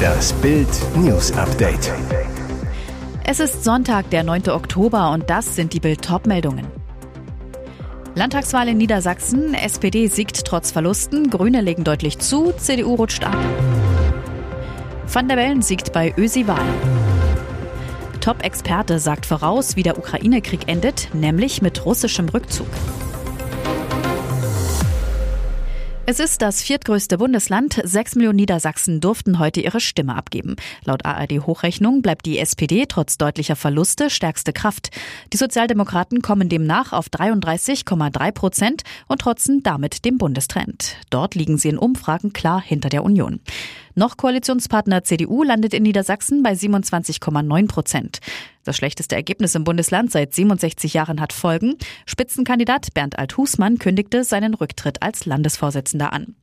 Das Bild News Update. Es ist Sonntag, der 9. Oktober und das sind die Bild meldungen Landtagswahl in Niedersachsen, SPD siegt trotz Verlusten, Grüne legen deutlich zu, CDU rutscht ab. Van der Bellen siegt bei Ösi-Wahl. Top-Experte sagt voraus, wie der Ukraine-Krieg endet, nämlich mit russischem Rückzug. Es ist das viertgrößte Bundesland. Sechs Millionen Niedersachsen durften heute ihre Stimme abgeben. Laut ARD-Hochrechnung bleibt die SPD trotz deutlicher Verluste stärkste Kraft. Die Sozialdemokraten kommen demnach auf 33,3 Prozent und trotzen damit dem Bundestrend. Dort liegen sie in Umfragen klar hinter der Union. Noch Koalitionspartner CDU landet in Niedersachsen bei 27,9 Prozent. Das schlechteste Ergebnis im Bundesland seit 67 Jahren hat Folgen. Spitzenkandidat Bernd Althusmann kündigte seinen Rücktritt als Landesvorsitzender an.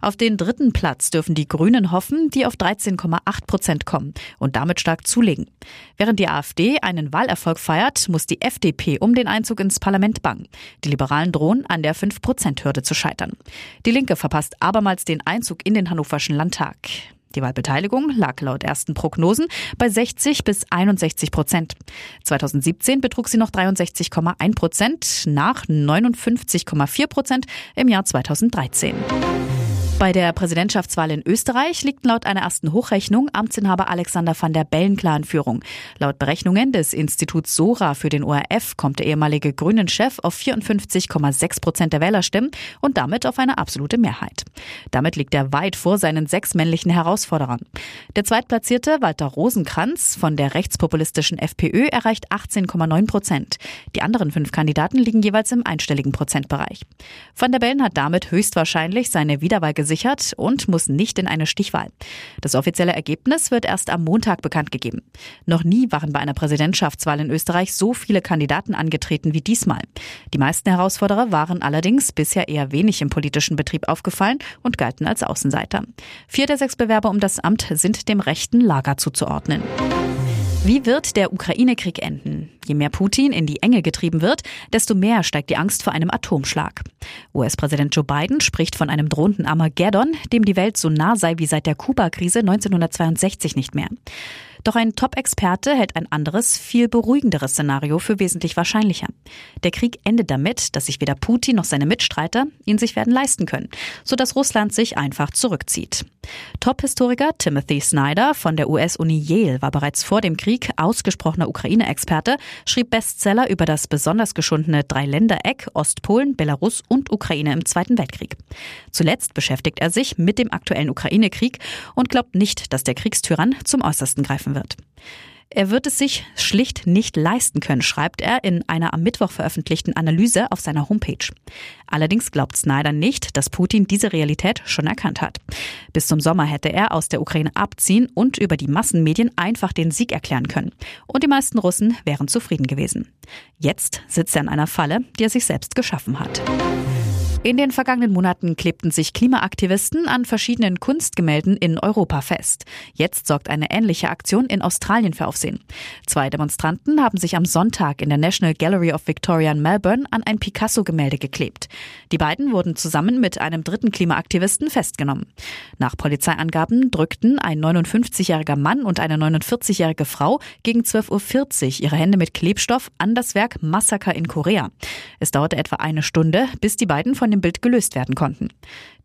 Auf den dritten Platz dürfen die Grünen hoffen, die auf 13,8 Prozent kommen und damit stark zulegen. Während die AfD einen Wahlerfolg feiert, muss die FDP um den Einzug ins Parlament bangen. Die Liberalen drohen, an der 5-Prozent-Hürde zu scheitern. Die Linke verpasst abermals den Einzug in den Hannoverschen Landtag. Die Wahlbeteiligung lag laut ersten Prognosen bei 60 bis 61 Prozent. 2017 betrug sie noch 63,1 Prozent nach 59,4 Prozent im Jahr 2013. Bei der Präsidentschaftswahl in Österreich liegt laut einer ersten Hochrechnung Amtsinhaber Alexander van der Bellen klar in Führung. Laut Berechnungen des Instituts Sora für den ORF kommt der ehemalige Grünen-Chef auf 54,6 Prozent der Wählerstimmen und damit auf eine absolute Mehrheit. Damit liegt er weit vor seinen sechs männlichen Herausforderern. Der zweitplatzierte Walter Rosenkranz von der rechtspopulistischen FPÖ erreicht 18,9 Prozent. Die anderen fünf Kandidaten liegen jeweils im einstelligen Prozentbereich. Van der Bellen hat damit höchstwahrscheinlich seine Wiederwahl gesichert und muss nicht in eine Stichwahl. Das offizielle Ergebnis wird erst am Montag bekannt gegeben. Noch nie waren bei einer Präsidentschaftswahl in Österreich so viele Kandidaten angetreten wie diesmal. Die meisten Herausforderer waren allerdings bisher eher wenig im politischen Betrieb aufgefallen und galten als Außenseiter. Vier der sechs Bewerber um das Amt sind dem rechten Lager zuzuordnen. Wie wird der Ukraine-Krieg enden? Je mehr Putin in die Enge getrieben wird, desto mehr steigt die Angst vor einem Atomschlag. US-Präsident Joe Biden spricht von einem drohenden Armageddon, dem die Welt so nah sei wie seit der Kuba-Krise 1962 nicht mehr. Doch ein Top-Experte hält ein anderes, viel beruhigenderes Szenario für wesentlich wahrscheinlicher. Der Krieg endet damit, dass sich weder Putin noch seine Mitstreiter ihn sich werden leisten können, sodass Russland sich einfach zurückzieht. Top-Historiker Timothy Snyder von der US-Uni Yale war bereits vor dem Krieg ausgesprochener Ukraine-Experte, schrieb Bestseller über das besonders geschundene Dreiländereck Ostpolen, Belarus und Ukraine im Zweiten Weltkrieg. Zuletzt beschäftigt er sich mit dem aktuellen Ukraine-Krieg und glaubt nicht, dass der Kriegstyrann zum Äußersten greifen wird. Er wird es sich schlicht nicht leisten können, schreibt er in einer am Mittwoch veröffentlichten Analyse auf seiner Homepage. Allerdings glaubt Snyder nicht, dass Putin diese Realität schon erkannt hat. Bis zum Sommer hätte er aus der Ukraine abziehen und über die Massenmedien einfach den Sieg erklären können. Und die meisten Russen wären zufrieden gewesen. Jetzt sitzt er in einer Falle, die er sich selbst geschaffen hat. In den vergangenen Monaten klebten sich Klimaaktivisten an verschiedenen Kunstgemälden in Europa fest. Jetzt sorgt eine ähnliche Aktion in Australien für Aufsehen. Zwei Demonstranten haben sich am Sonntag in der National Gallery of Victoria in Melbourne an ein Picasso-Gemälde geklebt. Die beiden wurden zusammen mit einem dritten Klimaaktivisten festgenommen. Nach Polizeiangaben drückten ein 59-jähriger Mann und eine 49-jährige Frau gegen 12.40 Uhr ihre Hände mit Klebstoff an das Werk Massaker in Korea. Es dauerte etwa eine Stunde, bis die beiden von dem Bild gelöst werden konnten.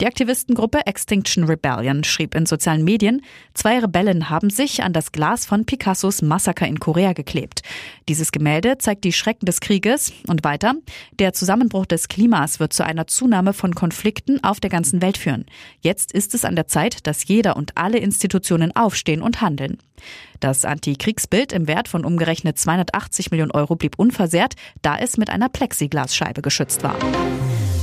Die Aktivistengruppe Extinction Rebellion schrieb in sozialen Medien, zwei Rebellen haben sich an das Glas von Picassos Massaker in Korea geklebt. Dieses Gemälde zeigt die Schrecken des Krieges und weiter, der Zusammenbruch des Klimas wird zu einer Zunahme von Konflikten auf der ganzen Welt führen. Jetzt ist es an der Zeit, dass jeder und alle Institutionen aufstehen und handeln. Das Antikriegsbild im Wert von umgerechnet 280 Millionen Euro blieb unversehrt, da es mit einer Plexiglasscheibe geschützt war.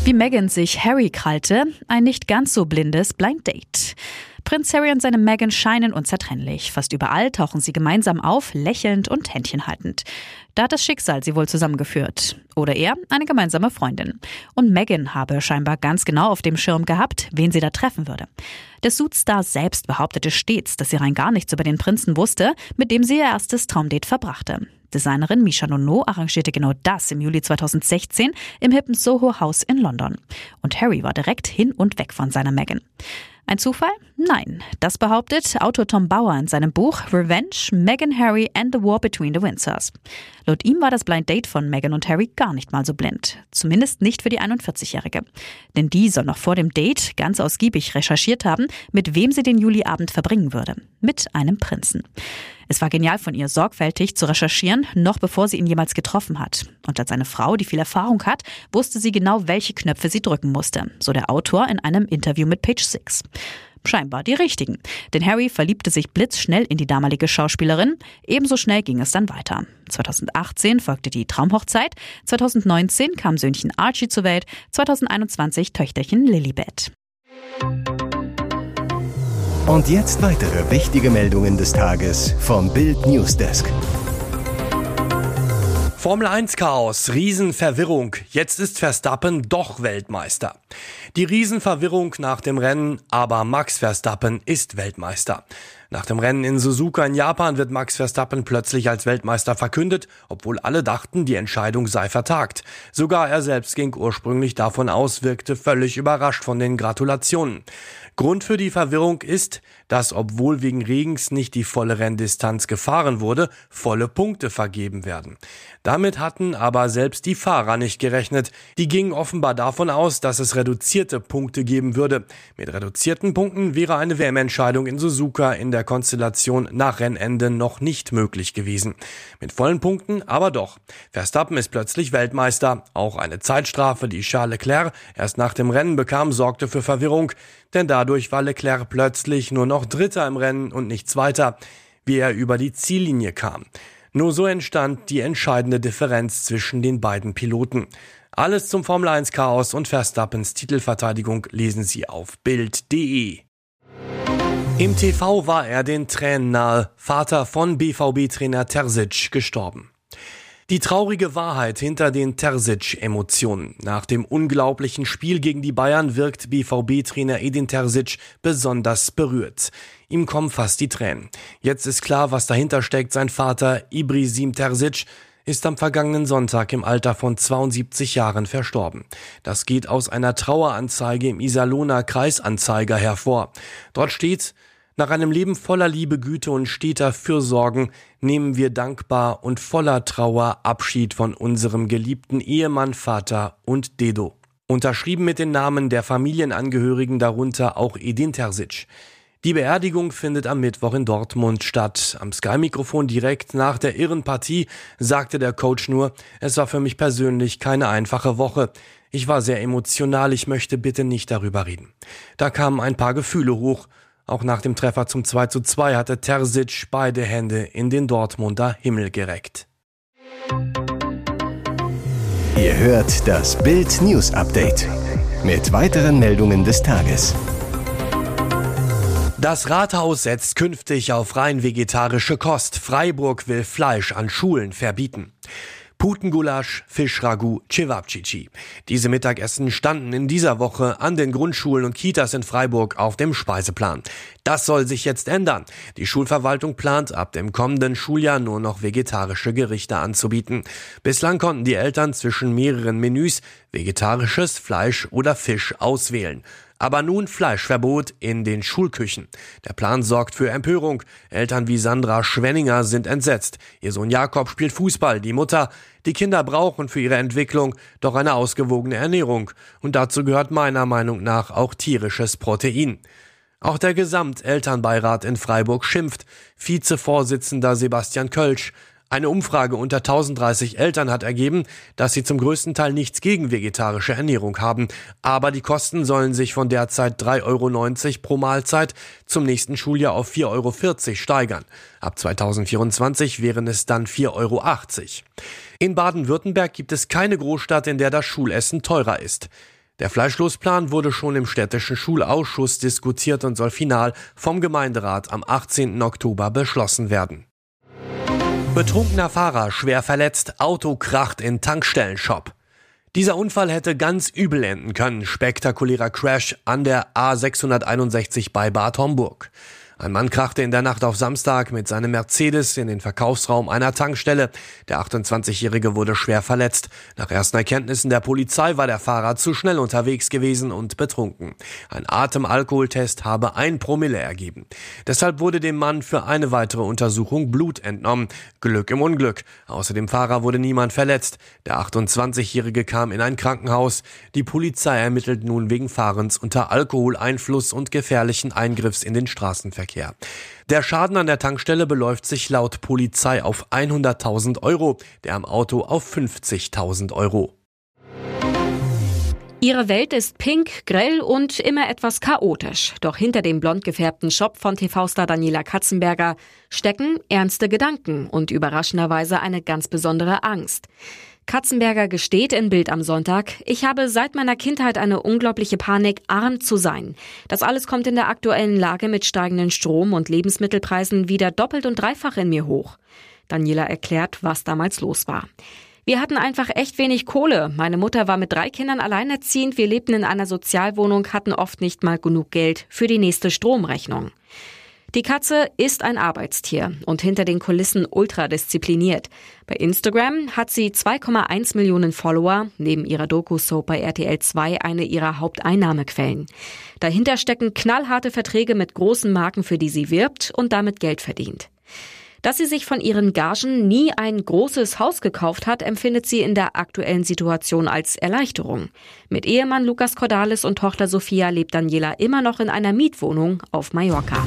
Wie Meghan sich Harry krallte, ein nicht ganz so blindes Blind Date. Prinz Harry und seine Meghan scheinen unzertrennlich. Fast überall tauchen sie gemeinsam auf, lächelnd und Händchen haltend. Da hat das Schicksal sie wohl zusammengeführt. Oder er eine gemeinsame Freundin. Und Meghan habe scheinbar ganz genau auf dem Schirm gehabt, wen sie da treffen würde. Der Suitstar selbst behauptete stets, dass sie rein gar nichts über den Prinzen wusste, mit dem sie ihr erstes Traumdate verbrachte. Designerin Misha Nono arrangierte genau das im Juli 2016 im hippen Soho House in London. Und Harry war direkt hin und weg von seiner Meghan. Ein Zufall? Nein. Das behauptet Autor Tom Bauer in seinem Buch Revenge, Meghan, Harry and the War Between the Windsors. Laut ihm war das Blind Date von Meghan und Harry gar nicht mal so blind. Zumindest nicht für die 41-Jährige. Denn die soll noch vor dem Date ganz ausgiebig recherchiert haben, mit wem sie den Juliabend verbringen würde. Mit einem Prinzen. Es war genial von ihr, sorgfältig zu recherchieren, noch bevor sie ihn jemals getroffen hat. Und als eine Frau, die viel Erfahrung hat, wusste sie genau, welche Knöpfe sie drücken musste, so der Autor in einem Interview mit Page Six. Scheinbar die richtigen. Denn Harry verliebte sich blitzschnell in die damalige Schauspielerin. Ebenso schnell ging es dann weiter. 2018 folgte die Traumhochzeit. 2019 kam Söhnchen Archie zur Welt. 2021 Töchterchen Lilibet. Und jetzt weitere wichtige Meldungen des Tages vom Bild Newsdesk. Formel 1 Chaos, Riesenverwirrung. Jetzt ist Verstappen doch Weltmeister. Die Riesenverwirrung nach dem Rennen, aber Max Verstappen ist Weltmeister. Nach dem Rennen in Suzuka in Japan wird Max Verstappen plötzlich als Weltmeister verkündet, obwohl alle dachten, die Entscheidung sei vertagt. Sogar er selbst ging ursprünglich davon aus, wirkte völlig überrascht von den Gratulationen. Grund für die Verwirrung ist, dass obwohl wegen Regens nicht die volle Renndistanz gefahren wurde, volle Punkte vergeben werden. Damit hatten aber selbst die Fahrer nicht gerechnet. Die gingen offenbar davon aus, dass es reduzierte Punkte geben würde. Mit reduzierten Punkten wäre eine WM-Entscheidung in Suzuka in der Konstellation nach Rennende noch nicht möglich gewesen. Mit vollen Punkten aber doch. Verstappen ist plötzlich Weltmeister. Auch eine Zeitstrafe, die Charles Leclerc erst nach dem Rennen bekam, sorgte für Verwirrung, denn dadurch war Leclerc plötzlich nur noch Dritter im Rennen und nicht Zweiter, wie er über die Ziellinie kam. Nur so entstand die entscheidende Differenz zwischen den beiden Piloten. Alles zum Formel 1 Chaos und Verstappens Titelverteidigung lesen Sie auf Bild.de. Im TV war er den Tränen nahe, Vater von BVB-Trainer Terzic gestorben. Die traurige Wahrheit hinter den Terzic-Emotionen. Nach dem unglaublichen Spiel gegen die Bayern wirkt BVB-Trainer Edin Terzic besonders berührt. Ihm kommen fast die Tränen. Jetzt ist klar, was dahinter steckt. Sein Vater Ibrisim Terzic ist am vergangenen Sonntag im Alter von 72 Jahren verstorben. Das geht aus einer Traueranzeige im Iserlohner Kreisanzeiger hervor. Dort steht, nach einem Leben voller Liebe, Güte und steter Fürsorgen nehmen wir dankbar und voller Trauer Abschied von unserem geliebten Ehemann, Vater und Dedo. Unterschrieben mit den Namen der Familienangehörigen, darunter auch Edin Terzic. Die Beerdigung findet am Mittwoch in Dortmund statt. Am Sky-Mikrofon direkt nach der irren Partie sagte der Coach nur, es war für mich persönlich keine einfache Woche. Ich war sehr emotional, ich möchte bitte nicht darüber reden. Da kamen ein paar Gefühle hoch auch nach dem Treffer zum 2 zu 2 hatte Terzic beide Hände in den Dortmunder Himmel gereckt. Ihr hört das Bild News Update mit weiteren Meldungen des Tages. Das Rathaus setzt künftig auf rein vegetarische Kost. Freiburg will Fleisch an Schulen verbieten. Putengulasch, Fischragout, Cevapcici. Diese Mittagessen standen in dieser Woche an den Grundschulen und Kitas in Freiburg auf dem Speiseplan. Das soll sich jetzt ändern. Die Schulverwaltung plant ab dem kommenden Schuljahr nur noch vegetarische Gerichte anzubieten. Bislang konnten die Eltern zwischen mehreren Menüs vegetarisches Fleisch oder Fisch auswählen. Aber nun Fleischverbot in den Schulküchen. Der Plan sorgt für Empörung. Eltern wie Sandra Schwenninger sind entsetzt. Ihr Sohn Jakob spielt Fußball, die Mutter. Die Kinder brauchen für ihre Entwicklung doch eine ausgewogene Ernährung. Und dazu gehört meiner Meinung nach auch tierisches Protein. Auch der Gesamtelternbeirat in Freiburg schimpft. Vizevorsitzender Sebastian Kölsch. Eine Umfrage unter 1030 Eltern hat ergeben, dass sie zum größten Teil nichts gegen vegetarische Ernährung haben. Aber die Kosten sollen sich von derzeit 3,90 Euro pro Mahlzeit zum nächsten Schuljahr auf 4,40 Euro steigern. Ab 2024 wären es dann 4,80 Euro. In Baden-Württemberg gibt es keine Großstadt, in der das Schulessen teurer ist. Der Fleischlosplan wurde schon im städtischen Schulausschuss diskutiert und soll final vom Gemeinderat am 18. Oktober beschlossen werden. Betrunkener Fahrer schwer verletzt, Auto kracht in Tankstellenshop. Dieser Unfall hätte ganz übel enden können. Spektakulärer Crash an der A661 bei Bad Homburg. Ein Mann krachte in der Nacht auf Samstag mit seinem Mercedes in den Verkaufsraum einer Tankstelle. Der 28-Jährige wurde schwer verletzt. Nach ersten Erkenntnissen der Polizei war der Fahrer zu schnell unterwegs gewesen und betrunken. Ein Atemalkoholtest habe ein Promille ergeben. Deshalb wurde dem Mann für eine weitere Untersuchung Blut entnommen. Glück im Unglück. Außer dem Fahrer wurde niemand verletzt. Der 28-Jährige kam in ein Krankenhaus. Die Polizei ermittelt nun wegen Fahrens unter Alkoholeinfluss und gefährlichen Eingriffs in den Straßenverkehr. Straßenverkehr. Der Schaden an der Tankstelle beläuft sich laut Polizei auf 100.000 Euro, der am Auto auf 50.000 Euro. Ihre Welt ist pink, grell und immer etwas chaotisch. Doch hinter dem blond gefärbten Shop von TV-Star Daniela Katzenberger stecken ernste Gedanken und überraschenderweise eine ganz besondere Angst. Katzenberger gesteht in Bild am Sonntag, ich habe seit meiner Kindheit eine unglaubliche Panik, arm zu sein. Das alles kommt in der aktuellen Lage mit steigenden Strom- und Lebensmittelpreisen wieder doppelt und dreifach in mir hoch. Daniela erklärt, was damals los war. Wir hatten einfach echt wenig Kohle. Meine Mutter war mit drei Kindern alleinerziehend. Wir lebten in einer Sozialwohnung, hatten oft nicht mal genug Geld für die nächste Stromrechnung. Die Katze ist ein Arbeitstier und hinter den Kulissen ultradiszipliniert. Bei Instagram hat sie 2,1 Millionen Follower, neben ihrer Doku-Soap bei RTL 2 eine ihrer Haupteinnahmequellen. Dahinter stecken knallharte Verträge mit großen Marken, für die sie wirbt und damit Geld verdient. Dass sie sich von ihren Gagen nie ein großes Haus gekauft hat, empfindet sie in der aktuellen Situation als Erleichterung. Mit Ehemann Lukas Cordalis und Tochter Sophia lebt Daniela immer noch in einer Mietwohnung auf Mallorca.